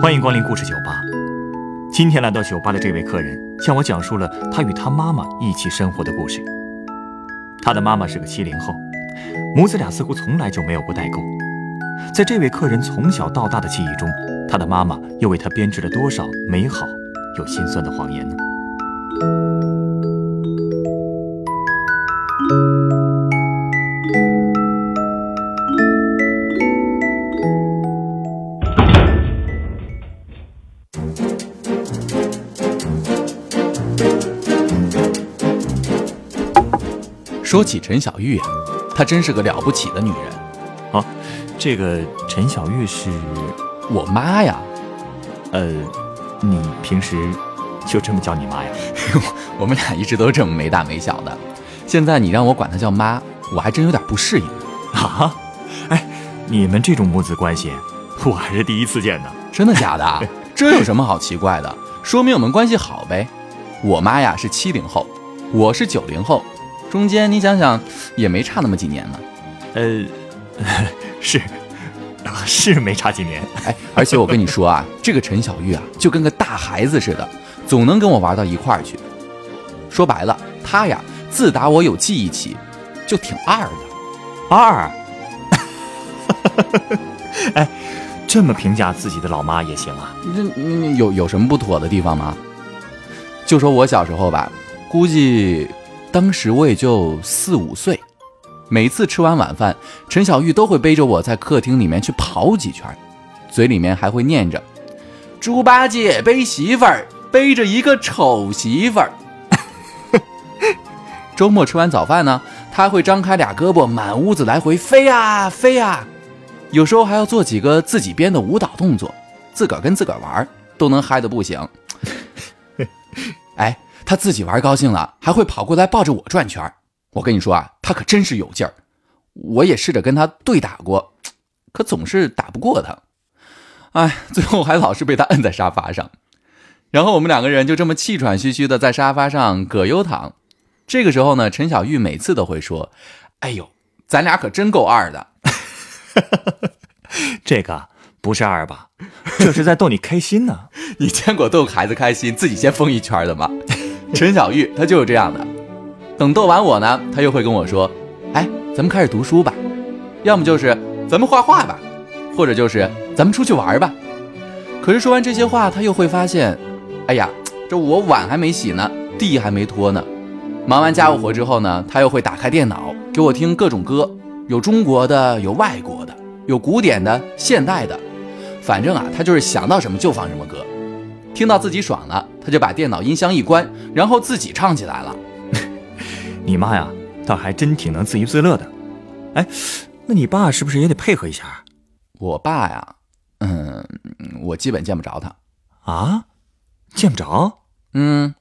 欢迎光临故事酒吧。今天来到酒吧的这位客人向我讲述了他与他妈妈一起生活的故事。他的妈妈是个七零后，母子俩似乎从来就没有过代沟。在这位客人从小到大的记忆中，他的妈妈又为他编织了多少美好又心酸的谎言呢？说起陈小玉啊，她真是个了不起的女人。啊，这个陈小玉是我妈呀，呃，你平时就这么叫你妈呀？我们俩一直都这么没大没小的，现在你让我管她叫妈，我还真有点不适应啊。哎，你们这种母子关系，我还是第一次见呢。真的假的？这有什么好奇怪的？说明我们关系好呗。我妈呀是七零后，我是九零后。中间你想想，也没差那么几年呢。呃，是，是没差几年。哎，而且我跟你说啊，这个陈小玉啊，就跟个大孩子似的，总能跟我玩到一块儿去。说白了，她呀，自打我有记忆起，就挺二的。二？哎，这么评价自己的老妈也行啊？这有有什么不妥的地方吗？就说我小时候吧，估计。当时我也就四五岁，每次吃完晚饭，陈小玉都会背着我在客厅里面去跑几圈，嘴里面还会念着：“猪八戒背媳妇儿，背着一个丑媳妇儿。”周末吃完早饭呢，他会张开俩胳膊，满屋子来回飞啊飞啊，有时候还要做几个自己编的舞蹈动作，自个儿跟自个儿玩，都能嗨得不行。哎。他自己玩高兴了，还会跑过来抱着我转圈我跟你说啊，他可真是有劲儿。我也试着跟他对打过，可总是打不过他。哎，最后还老是被他摁在沙发上。然后我们两个人就这么气喘吁吁的在沙发上葛优躺。这个时候呢，陈小玉每次都会说：“哎呦，咱俩可真够二的。”这个不是二吧？这是在逗你开心呢。你见过逗孩子开心自己先疯一圈的吗？陈小玉，她就是这样的。等逗完我呢，她又会跟我说：“哎，咱们开始读书吧，要么就是咱们画画吧，或者就是咱们出去玩吧。”可是说完这些话，她又会发现：“哎呀，这我碗还没洗呢，地还没拖呢。”忙完家务活之后呢，她又会打开电脑给我听各种歌，有中国的，有外国的，有古典的，现代的，反正啊，她就是想到什么就放什么歌。听到自己爽了，他就把电脑音箱一关，然后自己唱起来了。你妈呀，倒还真挺能自娱自乐的。哎，那你爸是不是也得配合一下？我爸呀，嗯，我基本见不着他。啊？见不着？嗯，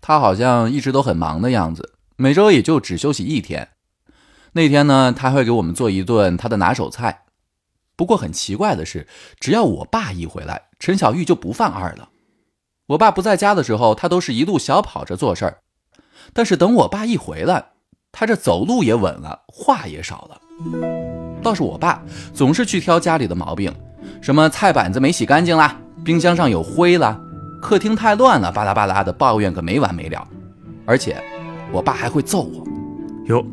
他好像一直都很忙的样子，每周也就只休息一天。那天呢，他会给我们做一顿他的拿手菜。不过很奇怪的是，只要我爸一回来，陈小玉就不犯二了。我爸不在家的时候，他都是一路小跑着做事儿；但是等我爸一回来，他这走路也稳了，话也少了。倒是我爸总是去挑家里的毛病，什么菜板子没洗干净啦，冰箱上有灰啦，客厅太乱了，巴拉巴拉的抱怨个没完没了。而且，我爸还会揍我。哟，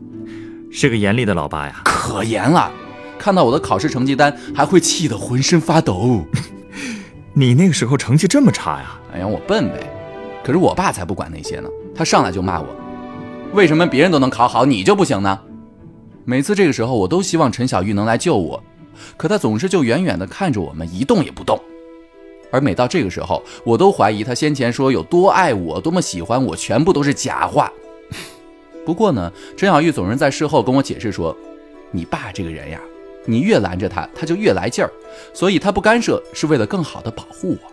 是个严厉的老爸呀，可严了。看到我的考试成绩单，还会气得浑身发抖。你那个时候成绩这么差呀？哎呀，我笨呗。可是我爸才不管那些呢，他上来就骂我：“为什么别人都能考好，你就不行呢？”每次这个时候，我都希望陈小玉能来救我，可他总是就远远地看着我们，一动也不动。而每到这个时候，我都怀疑他先前说有多爱我，多么喜欢我，全部都是假话。不过呢，陈小玉总是在事后跟我解释说：“你爸这个人呀。”你越拦着他，他就越来劲儿，所以他不干涉是为了更好的保护我。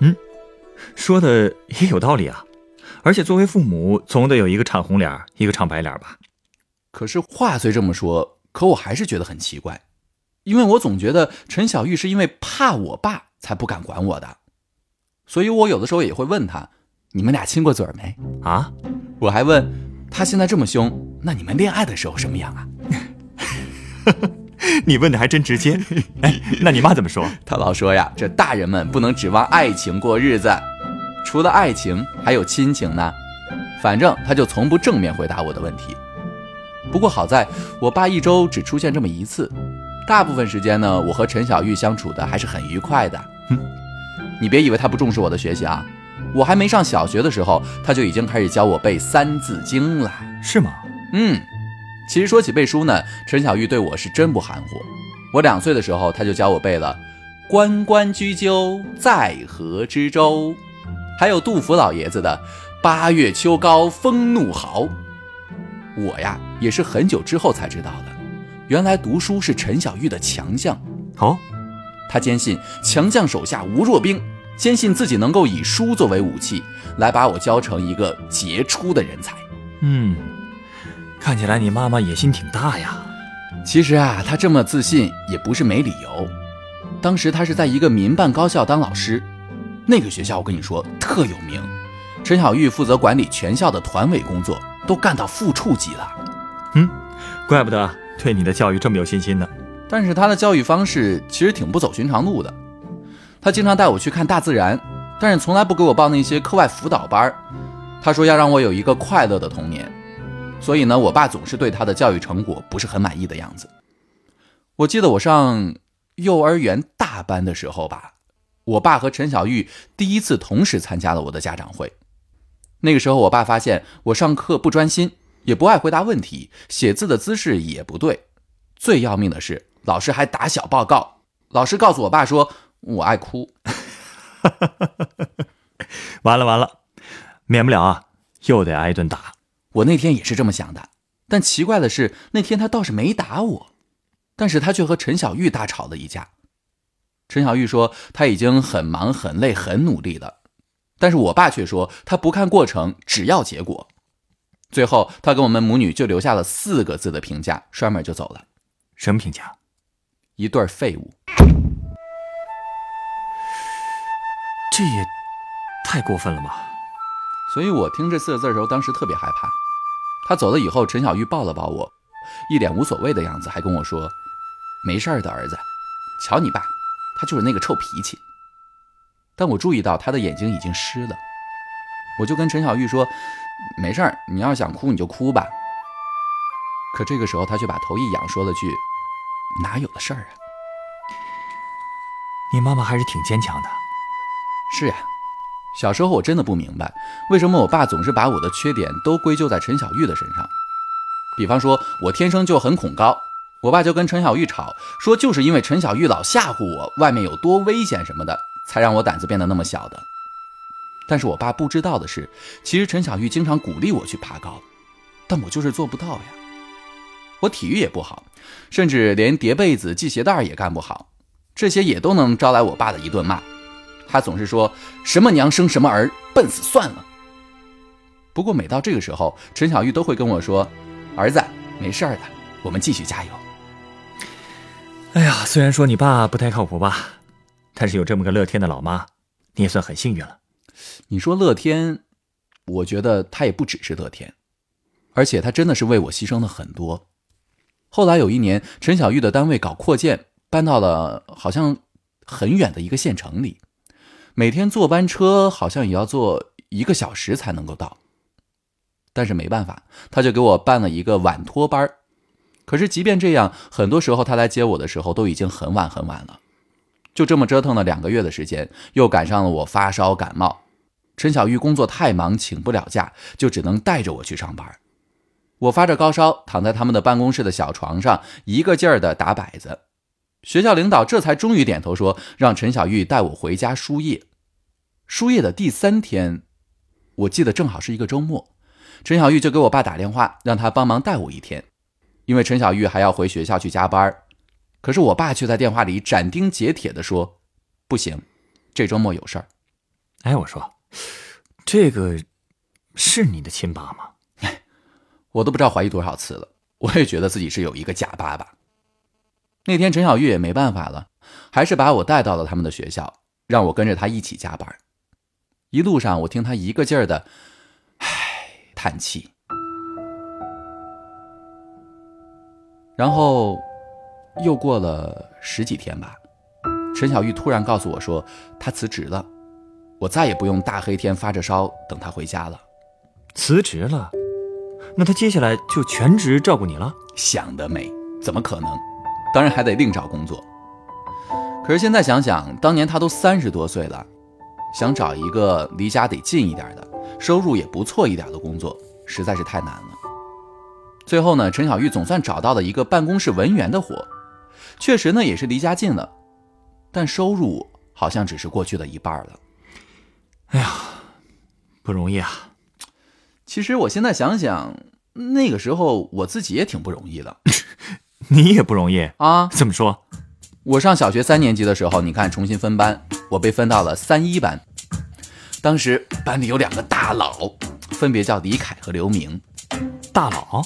嗯，说的也有道理啊。而且作为父母，总得有一个唱红脸，一个唱白脸吧。可是话虽这么说，可我还是觉得很奇怪，因为我总觉得陈小玉是因为怕我爸才不敢管我的，所以我有的时候也会问他：“你们俩亲过嘴没？”啊，我还问他现在这么凶，那你们恋爱的时候什么样啊？你问的还真直接。哎，那你妈怎么说？她老说呀，这大人们不能指望爱情过日子，除了爱情还有亲情呢。反正她就从不正面回答我的问题。不过好在我爸一周只出现这么一次，大部分时间呢，我和陈小玉相处的还是很愉快的。哼，你别以为他不重视我的学习啊，我还没上小学的时候，他就已经开始教我背《三字经》了。是吗？嗯。其实说起背书呢，陈小玉对我是真不含糊。我两岁的时候，他就教我背了“关关雎鸠，在河之洲”，还有杜甫老爷子的“八月秋高风怒号”。我呀，也是很久之后才知道的，原来读书是陈小玉的强项。哦，他坚信强将手下无弱兵，坚信自己能够以书作为武器，来把我教成一个杰出的人才。嗯。看起来你妈妈野心挺大呀。其实啊，她这么自信也不是没理由。当时她是在一个民办高校当老师，那个学校我跟你说特有名。陈小玉负责管理全校的团委工作，都干到副处级了。嗯，怪不得对你的教育这么有信心呢。但是她的教育方式其实挺不走寻常路的。她经常带我去看大自然，但是从来不给我报那些课外辅导班。她说要让我有一个快乐的童年。所以呢，我爸总是对他的教育成果不是很满意的样子。我记得我上幼儿园大班的时候吧，我爸和陈小玉第一次同时参加了我的家长会。那个时候，我爸发现我上课不专心，也不爱回答问题，写字的姿势也不对。最要命的是，老师还打小报告。老师告诉我爸说我爱哭。完了完了，免不了啊，又得挨一顿打。我那天也是这么想的，但奇怪的是，那天他倒是没打我，但是他却和陈小玉大吵了一架。陈小玉说他已经很忙、很累、很努力了，但是我爸却说他不看过程，只要结果。最后，他跟我们母女就留下了四个字的评价，摔门就走了。什么评价？一对废物。这也太过分了吧！所以我听这四个字的时候，当时特别害怕。他走了以后，陈小玉抱了抱我，一脸无所谓的样子，还跟我说：“没事的，儿子，瞧你爸，他就是那个臭脾气。”但我注意到他的眼睛已经湿了，我就跟陈小玉说：“没事儿，你要想哭你就哭吧。”可这个时候他却把头一仰，说了句：“哪有的事儿啊？”你妈妈还是挺坚强的。是呀。小时候我真的不明白，为什么我爸总是把我的缺点都归咎在陈小玉的身上。比方说，我天生就很恐高，我爸就跟陈小玉吵，说就是因为陈小玉老吓唬我，外面有多危险什么的，才让我胆子变得那么小的。但是我爸不知道的是，其实陈小玉经常鼓励我去爬高，但我就是做不到呀。我体育也不好，甚至连叠被子、系鞋带也干不好，这些也都能招来我爸的一顿骂。他总是说什么娘生什么儿，笨死算了。不过每到这个时候，陈小玉都会跟我说：“儿子，没事的，我们继续加油。”哎呀，虽然说你爸不太靠谱吧，但是有这么个乐天的老妈，你也算很幸运了。你说乐天，我觉得他也不只是乐天，而且他真的是为我牺牲了很多。后来有一年，陈小玉的单位搞扩建，搬到了好像很远的一个县城里。每天坐班车好像也要坐一个小时才能够到，但是没办法，他就给我办了一个晚托班可是即便这样，很多时候他来接我的时候都已经很晚很晚了。就这么折腾了两个月的时间，又赶上了我发烧感冒，陈小玉工作太忙，请不了假，就只能带着我去上班。我发着高烧，躺在他们的办公室的小床上，一个劲儿的打摆子。学校领导这才终于点头说：“让陈小玉带我回家输液。”输液的第三天，我记得正好是一个周末，陈小玉就给我爸打电话，让他帮忙带我一天，因为陈小玉还要回学校去加班。可是我爸却在电话里斩钉截铁地说：“不行，这周末有事儿。”哎，我说，这个是你的亲爸吗？我都不知道怀疑多少次了，我也觉得自己是有一个假爸爸。那天陈小玉也没办法了，还是把我带到了他们的学校，让我跟着他一起加班。一路上，我听他一个劲儿的唉叹气，然后又过了十几天吧，陈小玉突然告诉我说她辞职了，我再也不用大黑天发着烧等她回家了。辞职了，那他接下来就全职照顾你了？想得美，怎么可能？当然还得另找工作。可是现在想想，当年他都三十多岁了，想找一个离家得近一点的、收入也不错一点的工作，实在是太难了。最后呢，陈小玉总算找到了一个办公室文员的活，确实呢也是离家近了，但收入好像只是过去的一半了。哎呀，不容易啊！其实我现在想想，那个时候我自己也挺不容易的。你也不容易啊？怎么说？我上小学三年级的时候，你看重新分班，我被分到了三一班。当时班里有两个大佬，分别叫李凯和刘明。大佬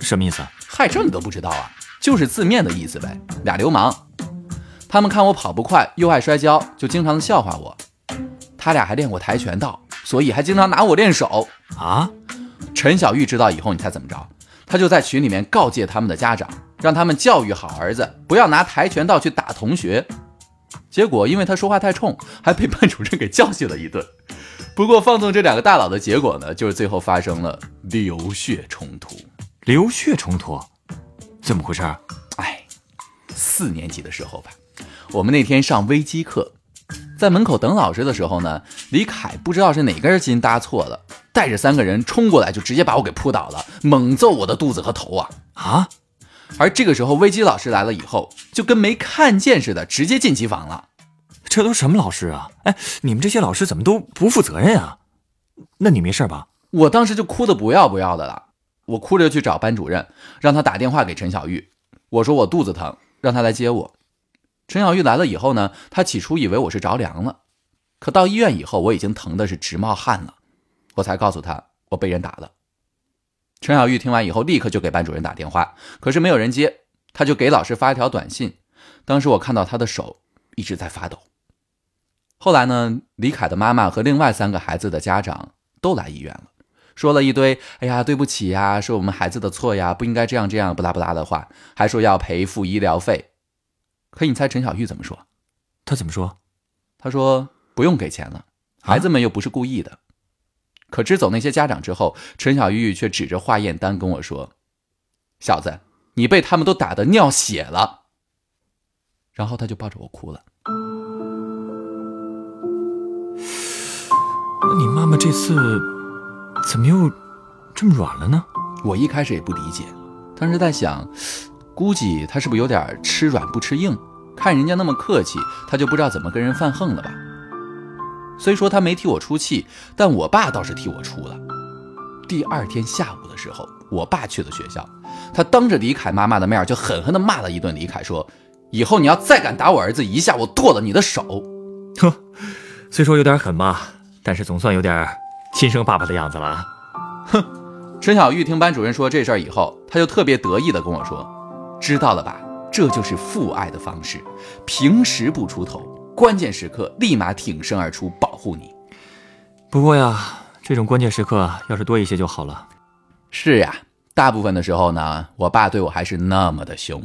什么意思？嗨，这你都不知道啊？就是字面的意思呗，俩流氓。他们看我跑不快，又爱摔跤，就经常的笑话我。他俩还练过跆拳道，所以还经常拿我练手啊。陈小玉知道以后，你猜怎么着？他就在群里面告诫他们的家长。让他们教育好儿子，不要拿跆拳道去打同学。结果因为他说话太冲，还被班主任给教训了一顿。不过放纵这两个大佬的结果呢，就是最后发生了流血冲突。流血冲突？怎么回事？哎，四年级的时候吧，我们那天上微机课，在门口等老师的时候呢，李凯不知道是哪根筋搭错了，带着三个人冲过来，就直接把我给扑倒了，猛揍我的肚子和头啊啊！而这个时候，危机老师来了以后，就跟没看见似的，直接进机房了。这都什么老师啊？哎，你们这些老师怎么都不负责任啊？那你没事吧？我当时就哭得不要不要的了，我哭着去找班主任，让他打电话给陈小玉，我说我肚子疼，让他来接我。陈小玉来了以后呢，他起初以为我是着凉了，可到医院以后，我已经疼的是直冒汗了，我才告诉他我被人打了。陈小玉听完以后，立刻就给班主任打电话，可是没有人接，他就给老师发一条短信。当时我看到他的手一直在发抖。后来呢，李凯的妈妈和另外三个孩子的家长都来医院了，说了一堆“哎呀，对不起呀，是我们孩子的错呀，不应该这样这样不拉不拉的话”，还说要赔付医疗费。可你猜陈小玉怎么说？他怎么说？他说不用给钱了，孩子们又不是故意的。可支走那些家长之后，陈小玉却指着化验单跟我说：“小子，你被他们都打得尿血了。”然后他就抱着我哭了。那你妈妈这次怎么又这么软了呢？我一开始也不理解，当时在想，估计他是不是有点吃软不吃硬？看人家那么客气，他就不知道怎么跟人犯横了吧？虽说他没替我出气，但我爸倒是替我出了。第二天下午的时候，我爸去了学校，他当着李凯妈妈的面就狠狠地骂了一顿李凯，说：“以后你要再敢打我儿子一下，我剁了你的手。”哼，虽说有点狠吧，但是总算有点亲生爸爸的样子了。哼，陈小玉听班主任说这事儿以后，他就特别得意地跟我说：“知道了吧？这就是父爱的方式，平时不出头。”关键时刻立马挺身而出保护你。不过呀，这种关键时刻要是多一些就好了。是呀，大部分的时候呢，我爸对我还是那么的凶。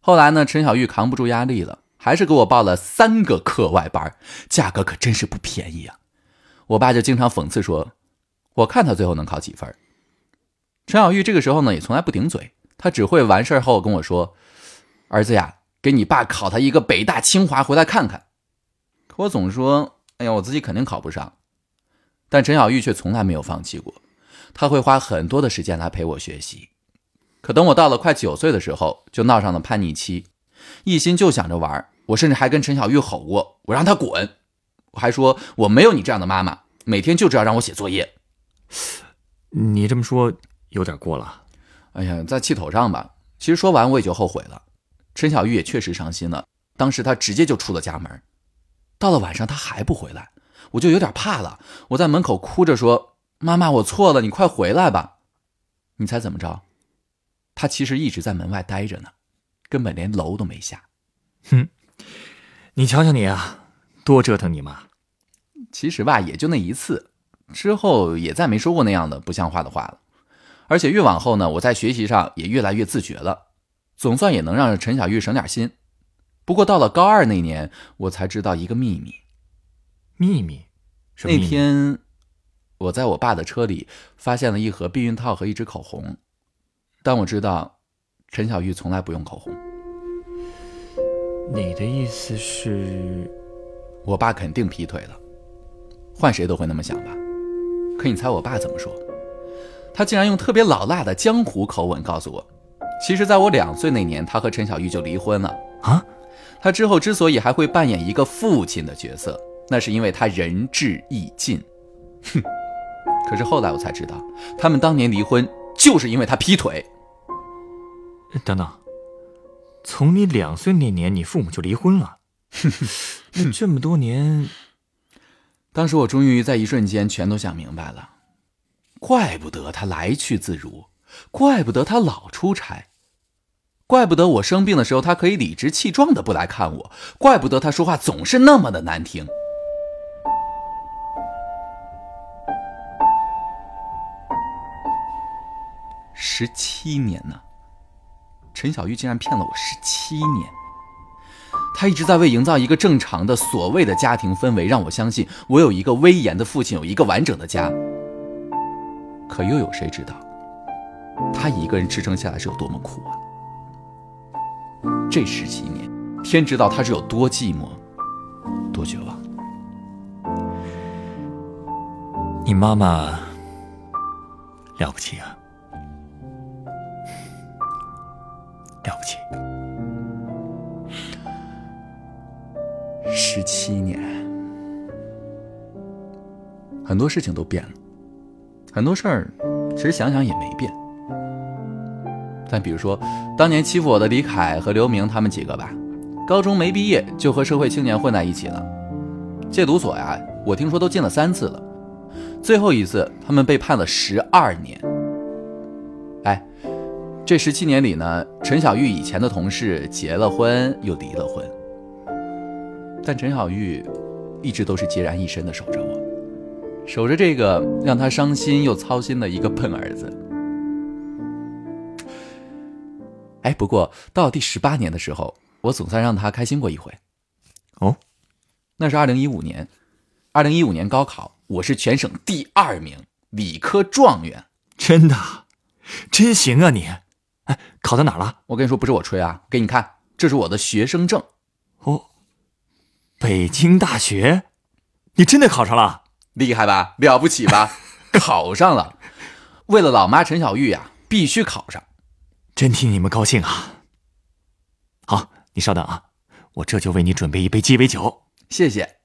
后来呢，陈小玉扛不住压力了，还是给我报了三个课外班，价格可真是不便宜啊。我爸就经常讽刺说：“我看他最后能考几分。”陈小玉这个时候呢，也从来不顶嘴，他只会完事后跟我说：“儿子呀。”给你爸考他一个北大清华回来看看，可我总说，哎呀，我自己肯定考不上。但陈小玉却从来没有放弃过，他会花很多的时间来陪我学习。可等我到了快九岁的时候，就闹上了叛逆期，一心就想着玩。我甚至还跟陈小玉吼过，我让他滚。我还说我没有你这样的妈妈，每天就知道让我写作业。你这么说有点过了。哎呀，在气头上吧。其实说完我也就后悔了。陈小玉也确实伤心了，当时她直接就出了家门。到了晚上，她还不回来，我就有点怕了。我在门口哭着说：“妈妈，我错了，你快回来吧。”你猜怎么着？她其实一直在门外待着呢，根本连楼都没下。哼，你瞧瞧你啊，多折腾你妈。其实吧，也就那一次，之后也再没说过那样的不像话的话了。而且越往后呢，我在学习上也越来越自觉了。总算也能让陈小玉省点心。不过到了高二那年，我才知道一个秘密。秘密？那天我在我爸的车里发现了一盒避孕套和一支口红，但我知道陈小玉从来不用口红。你的意思是，我爸肯定劈腿了？换谁都会那么想吧。可你猜我爸怎么说？他竟然用特别老辣的江湖口吻告诉我，其实在我两岁那年，他和陈小玉就离婚了啊。他之后之所以还会扮演一个父亲的角色，那是因为他仁至义尽。哼！可是后来我才知道，他们当年离婚就是因为他劈腿。等等，从你两岁那年，你父母就离婚了。那这么多年，当时我终于在一瞬间全都想明白了，怪不得他来去自如，怪不得他老出差。怪不得我生病的时候，他可以理直气壮的不来看我；怪不得他说话总是那么的难听。十七年呢，陈小玉竟然骗了我十七年。他一直在为营造一个正常的所谓的家庭氛围，让我相信我有一个威严的父亲，有一个完整的家。可又有谁知道，他一个人支撑下来是有多么苦啊！这十七年，天知道他是有多寂寞，多绝望。你妈妈了不起啊，了不起！十七年，很多事情都变了，很多事儿其实想想也没变。但比如说，当年欺负我的李凯和刘明他们几个吧，高中没毕业就和社会青年混在一起了。戒毒所呀，我听说都进了三次了。最后一次，他们被判了十二年。哎，这十七年里呢，陈小玉以前的同事结了婚又离了婚，但陈小玉一直都是孑然一身的守着，守着这个让他伤心又操心的一个笨儿子。哎，不过到第十八年的时候，我总算让他开心过一回。哦，那是二零一五年，二零一五年高考，我是全省第二名，理科状元。真的，真行啊你！哎，考到哪了？我跟你说，不是我吹啊，给你看，这是我的学生证。哦，北京大学，你真的考上了？厉害吧？了不起吧？考上了。为了老妈陈小玉呀，必须考上。真替你们高兴啊！好，你稍等啊，我这就为你准备一杯鸡尾酒。谢谢。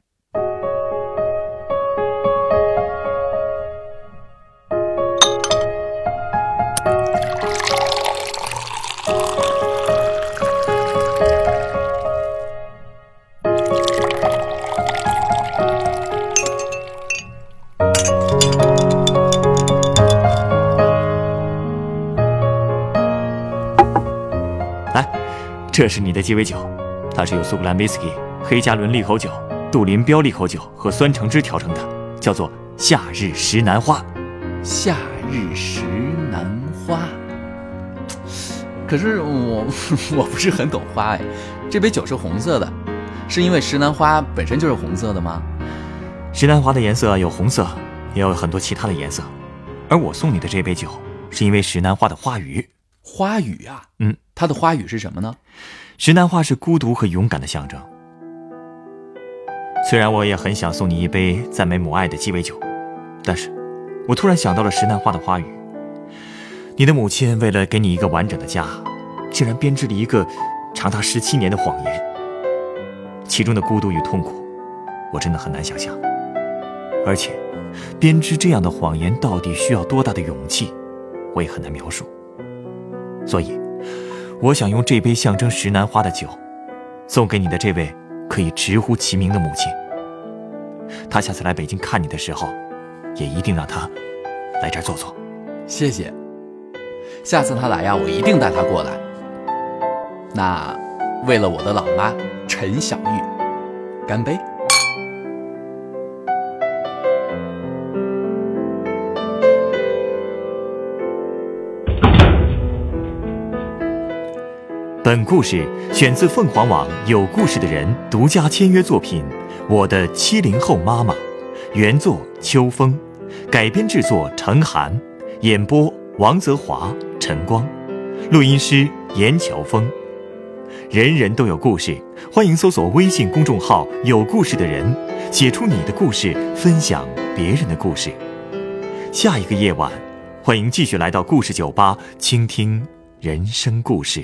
这是你的鸡尾酒，它是由苏格兰威士忌、黑加仑利口酒、杜林标利口酒和酸橙汁调成的，叫做夏日石楠花。夏日石楠花。可是我 我不是很懂花哎，这杯酒是红色的，是因为石楠花本身就是红色的吗？石楠花的颜色有红色，也有很多其他的颜色。而我送你的这杯酒，是因为石楠花的花语。花语啊，嗯，它的花语是什么呢？石楠花是孤独和勇敢的象征。虽然我也很想送你一杯赞美母爱的鸡尾酒，但是，我突然想到了石楠花的花语。你的母亲为了给你一个完整的家，竟然编织了一个长达十七年的谎言，其中的孤独与痛苦，我真的很难想象。而且，编织这样的谎言到底需要多大的勇气，我也很难描述。所以，我想用这杯象征石楠花的酒，送给你的这位可以直呼其名的母亲。她下次来北京看你的时候，也一定让她来这儿坐坐。谢谢。下次她来呀，我一定带她过来。那，为了我的老妈陈小玉，干杯。本故事选自凤凰网有故事的人独家签约作品《我的七零后妈妈》，原作秋风，改编制作程涵，演播王泽华、陈光，录音师严乔峰。人人都有故事，欢迎搜索微信公众号“有故事的人”，写出你的故事，分享别人的故事。下一个夜晚，欢迎继续来到故事酒吧，倾听人生故事。